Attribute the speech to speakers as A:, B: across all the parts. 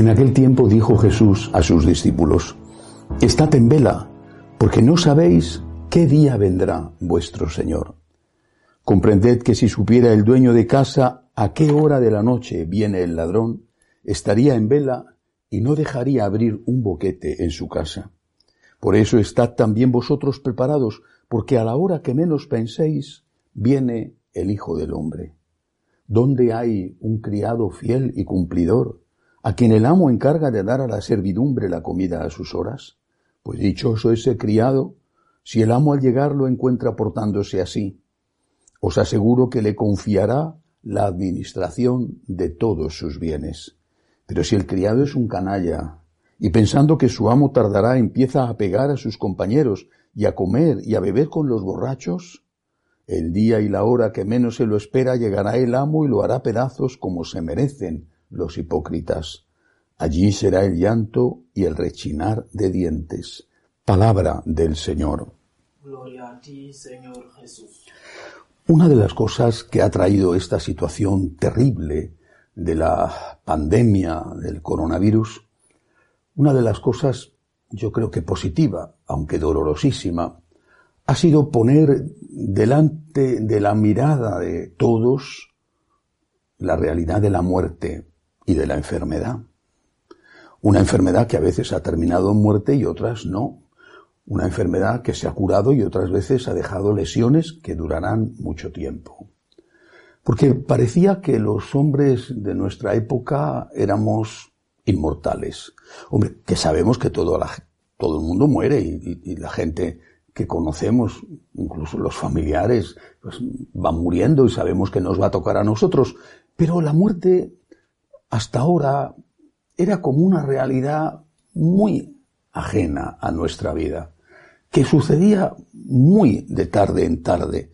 A: En aquel tiempo dijo Jesús a sus discípulos, Estad en vela, porque no sabéis qué día vendrá vuestro Señor. Comprended que si supiera el dueño de casa a qué hora de la noche viene el ladrón, estaría en vela y no dejaría abrir un boquete en su casa. Por eso estad también vosotros preparados, porque a la hora que menos penséis, viene el Hijo del Hombre. ¿Dónde hay un criado fiel y cumplidor, a quien el amo encarga de dar a la servidumbre la comida a sus horas? Pues dichoso ese criado, si el amo al llegar lo encuentra portándose así. Os aseguro que le confiará la administración de todos sus bienes. Pero si el criado es un canalla, y pensando que su amo tardará empieza a pegar a sus compañeros y a comer y a beber con los borrachos, el día y la hora que menos se lo espera llegará el amo y lo hará pedazos como se merecen los hipócritas. Allí será el llanto y el rechinar de dientes. Palabra del Señor.
B: Gloria a ti, Señor Jesús.
A: Una de las cosas que ha traído esta situación terrible de la pandemia del coronavirus, una de las cosas yo creo que positiva, aunque dolorosísima, ha sido poner delante de la mirada de todos la realidad de la muerte y de la enfermedad. Una enfermedad que a veces ha terminado en muerte y otras no. Una enfermedad que se ha curado y otras veces ha dejado lesiones que durarán mucho tiempo. Porque parecía que los hombres de nuestra época éramos inmortales. Hombre, que sabemos que todo, la, todo el mundo muere y, la gente que conocemos, incluso los familiares, pues van muriendo y sabemos que nos va a tocar a nosotros. Pero la muerte hasta ahora era como una realidad muy ajena a nuestra vida, que sucedía muy de tarde en tarde,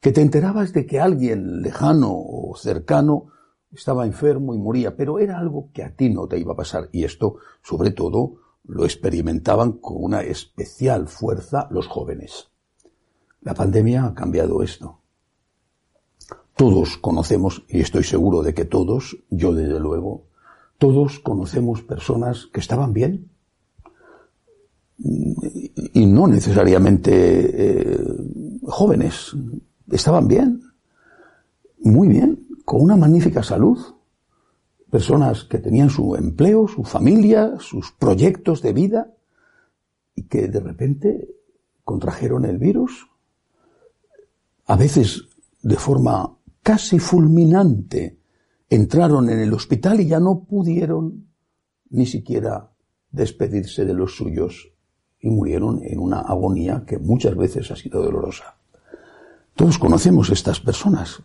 A: que te enterabas de que alguien lejano o cercano estaba enfermo y moría, pero era algo que a ti no te iba a pasar. Y esto, sobre todo, lo experimentaban con una especial fuerza los jóvenes. La pandemia ha cambiado esto. Todos conocemos, y estoy seguro de que todos, yo desde luego, todos conocemos personas que estaban bien, y no necesariamente eh, jóvenes, estaban bien, muy bien, con una magnífica salud, personas que tenían su empleo, su familia, sus proyectos de vida, y que de repente contrajeron el virus, a veces de forma casi fulminante, entraron en el hospital y ya no pudieron ni siquiera despedirse de los suyos y murieron en una agonía que muchas veces ha sido dolorosa. Todos conocemos estas personas.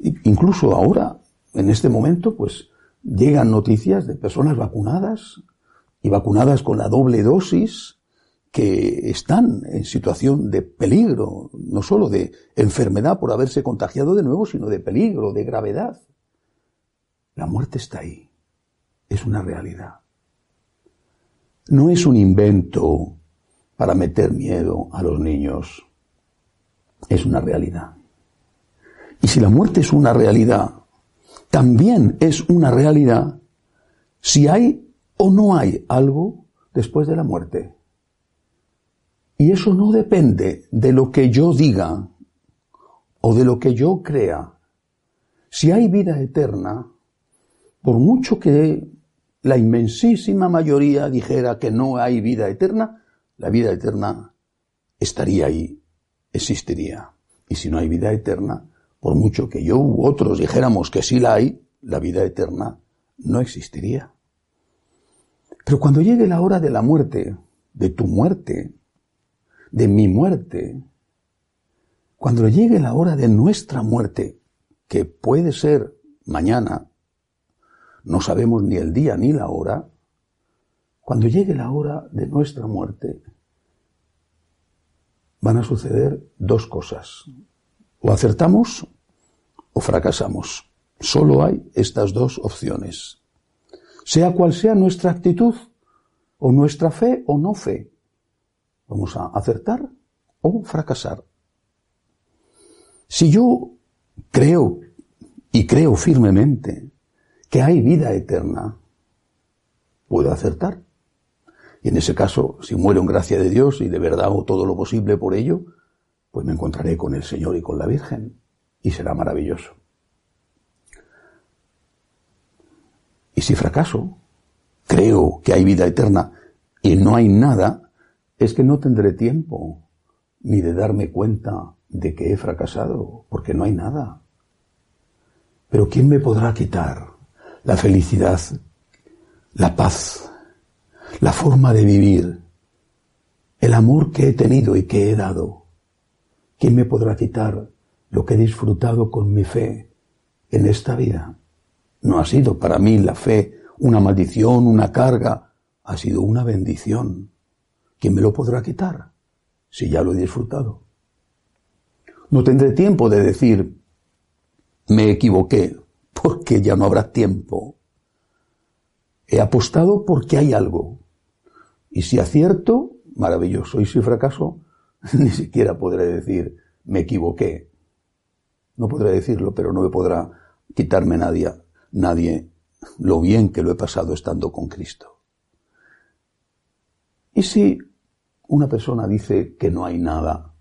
A: Incluso ahora, en este momento, pues llegan noticias de personas vacunadas y vacunadas con la doble dosis que están en situación de peligro, no solo de enfermedad por haberse contagiado de nuevo, sino de peligro, de gravedad. La muerte está ahí. Es una realidad. No es un invento para meter miedo a los niños. Es una realidad. Y si la muerte es una realidad, también es una realidad si hay o no hay algo después de la muerte. Y eso no depende de lo que yo diga o de lo que yo crea. Si hay vida eterna, por mucho que la inmensísima mayoría dijera que no hay vida eterna, la vida eterna estaría ahí, existiría. Y si no hay vida eterna, por mucho que yo u otros dijéramos que sí la hay, la vida eterna no existiría. Pero cuando llegue la hora de la muerte, de tu muerte, de mi muerte, cuando llegue la hora de nuestra muerte, que puede ser mañana, no sabemos ni el día ni la hora, cuando llegue la hora de nuestra muerte, van a suceder dos cosas. O acertamos o fracasamos. Solo hay estas dos opciones. Sea cual sea nuestra actitud, o nuestra fe o no fe, vamos a acertar o fracasar. Si yo creo y creo firmemente que hay vida eterna, puedo acertar. Y en ese caso, si muero en gracia de Dios y de verdad hago todo lo posible por ello, pues me encontraré con el Señor y con la Virgen y será maravilloso. Y si fracaso, creo que hay vida eterna y no hay nada, es que no tendré tiempo ni de darme cuenta de que he fracasado, porque no hay nada. Pero ¿quién me podrá quitar la felicidad, la paz, la forma de vivir, el amor que he tenido y que he dado? ¿Quién me podrá quitar lo que he disfrutado con mi fe en esta vida? No ha sido para mí la fe una maldición, una carga, ha sido una bendición. ¿Quién me lo podrá quitar si ya lo he disfrutado? No tendré tiempo de decir, me equivoqué, porque ya no habrá tiempo. He apostado porque hay algo. Y si acierto, maravilloso. Y si fracaso, ni siquiera podré decir, me equivoqué. No podré decirlo, pero no me podrá quitarme nadie, nadie lo bien que lo he pasado estando con Cristo. ¿Y si una persona dice que no hay nada?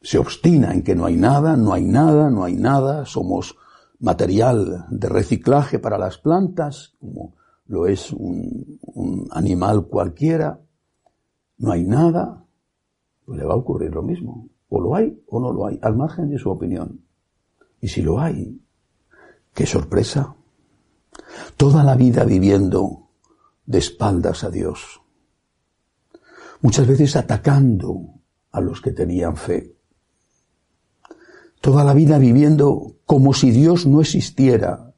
A: Se obstina en que no hay nada, no hay nada, no hay nada, somos material de reciclaje para las plantas, como lo es un, animal cualquiera, no hay nada, pues le va a ocurrir lo mismo. O lo hay o no lo hay, al margen de su opinión. Y si lo hay, qué sorpresa. Toda la vida viviendo de espaldas a Dios. Muchas veces atacando a los que tenían fe. Toda la vida viviendo como si Dios no existiera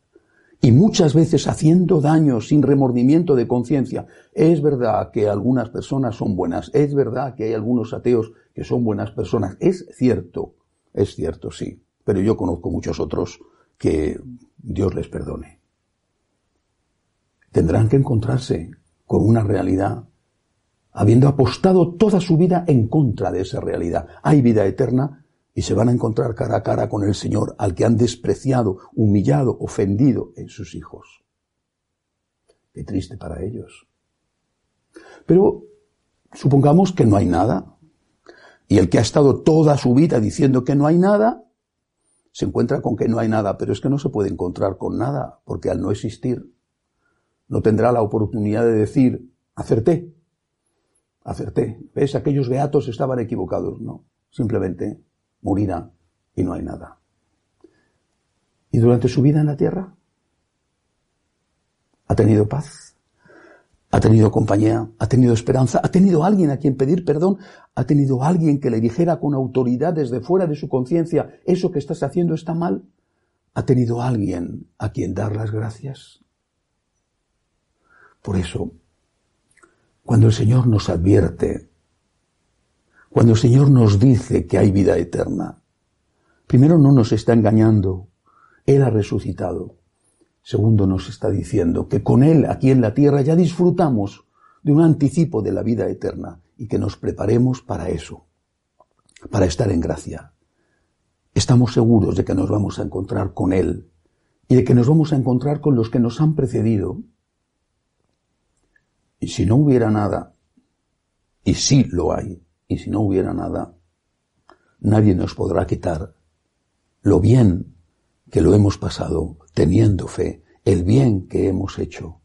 A: y muchas veces haciendo daño sin remordimiento de conciencia. Es verdad que algunas personas son buenas, es verdad que hay algunos ateos que son buenas personas, es cierto, es cierto, sí, pero yo conozco muchos otros que Dios les perdone tendrán que encontrarse con una realidad, habiendo apostado toda su vida en contra de esa realidad. Hay vida eterna y se van a encontrar cara a cara con el Señor al que han despreciado, humillado, ofendido en sus hijos. Qué triste para ellos. Pero supongamos que no hay nada. Y el que ha estado toda su vida diciendo que no hay nada, se encuentra con que no hay nada, pero es que no se puede encontrar con nada, porque al no existir no tendrá la oportunidad de decir, acerté, acerté. ¿Ves? Aquellos beatos estaban equivocados. No, simplemente morirá y no hay nada. ¿Y durante su vida en la tierra? ¿Ha tenido paz? ¿Ha tenido compañía? ¿Ha tenido esperanza? ¿Ha tenido alguien a quien pedir perdón? ¿Ha tenido alguien que le dijera con autoridad desde fuera de su conciencia, eso que estás haciendo está mal? ¿Ha tenido alguien a quien dar las gracias? Por eso, cuando el Señor nos advierte, cuando el Señor nos dice que hay vida eterna, primero no nos está engañando, Él ha resucitado. Segundo nos está diciendo que con Él aquí en la tierra ya disfrutamos de un anticipo de la vida eterna y que nos preparemos para eso, para estar en gracia. Estamos seguros de que nos vamos a encontrar con Él y de que nos vamos a encontrar con los que nos han precedido y si no hubiera nada, y sí lo hay, y si no hubiera nada, nadie nos podrá quitar lo bien que lo hemos pasado teniendo fe, el bien que hemos hecho,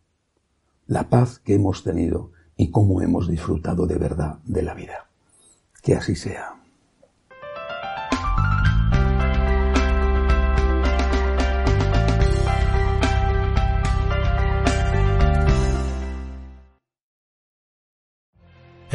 A: la paz que hemos tenido y cómo hemos disfrutado de verdad de la vida. Que así sea.